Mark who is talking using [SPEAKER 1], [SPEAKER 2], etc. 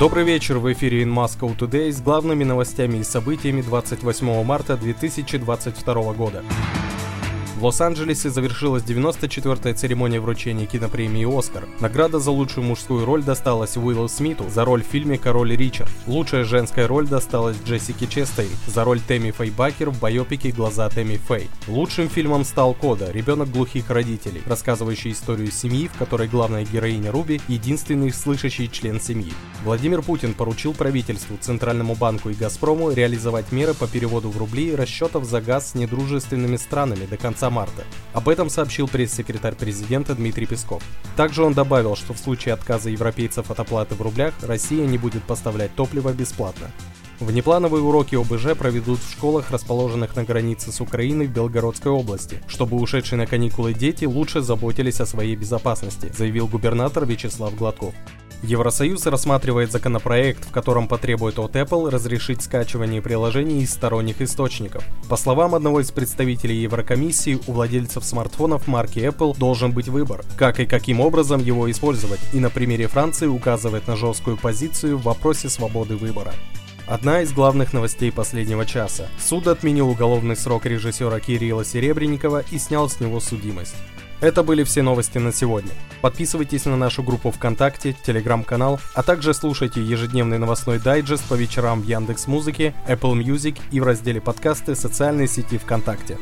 [SPEAKER 1] Добрый вечер, в эфире In Moscow Today с главными новостями и событиями 28 марта 2022 года. В Лос-Анджелесе завершилась 94-я церемония вручения кинопремии «Оскар». Награда за лучшую мужскую роль досталась Уиллу Смиту за роль в фильме «Король Ричард». Лучшая женская роль досталась Джессике Честейн за роль Тэмми Фэй Бакер в байопике «Глаза Тэмми Фэй». Лучшим фильмом стал «Кода. Ребенок глухих родителей», рассказывающий историю семьи, в которой главная героиня Руби – единственный слышащий член семьи. Владимир Путин поручил правительству, Центральному банку и «Газпрому» реализовать меры по переводу в рубли расчетов за газ с недружественными странами до конца марта. Об этом сообщил пресс-секретарь президента Дмитрий Песков. Также он добавил, что в случае отказа европейцев от оплаты в рублях Россия не будет поставлять топливо бесплатно. Внеплановые уроки ОБЖ проведут в школах, расположенных на границе с Украиной в Белгородской области, чтобы ушедшие на каникулы дети лучше заботились о своей безопасности, заявил губернатор Вячеслав Гладков. Евросоюз рассматривает законопроект, в котором потребует от Apple разрешить скачивание приложений из сторонних источников. По словам одного из представителей Еврокомиссии, у владельцев смартфонов марки Apple должен быть выбор, как и каким образом его использовать, и на примере Франции указывает на жесткую позицию в вопросе свободы выбора. Одна из главных новостей последнего часа. Суд отменил уголовный срок режиссера Кирилла Серебренникова и снял с него судимость. Это были все новости на сегодня. Подписывайтесь на нашу группу ВКонтакте, Телеграм-канал, а также слушайте ежедневный новостной дайджест по вечерам в Яндекс Музыке, Apple Music и в разделе подкасты социальной сети ВКонтакте.